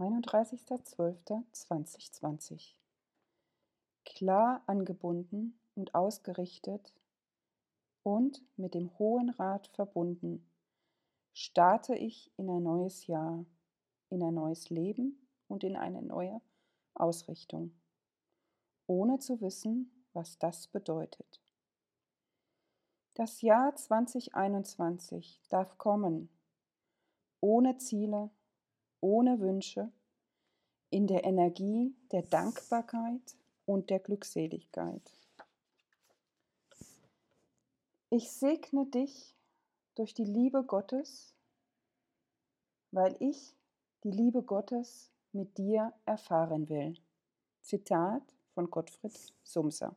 31.12.2020 Klar angebunden und ausgerichtet und mit dem Hohen Rat verbunden, starte ich in ein neues Jahr, in ein neues Leben und in eine neue Ausrichtung, ohne zu wissen, was das bedeutet. Das Jahr 2021 darf kommen, ohne Ziele, ohne Wünsche, in der Energie der Dankbarkeit und der Glückseligkeit. Ich segne dich durch die Liebe Gottes, weil ich die Liebe Gottes mit dir erfahren will. Zitat von Gottfried Sumser.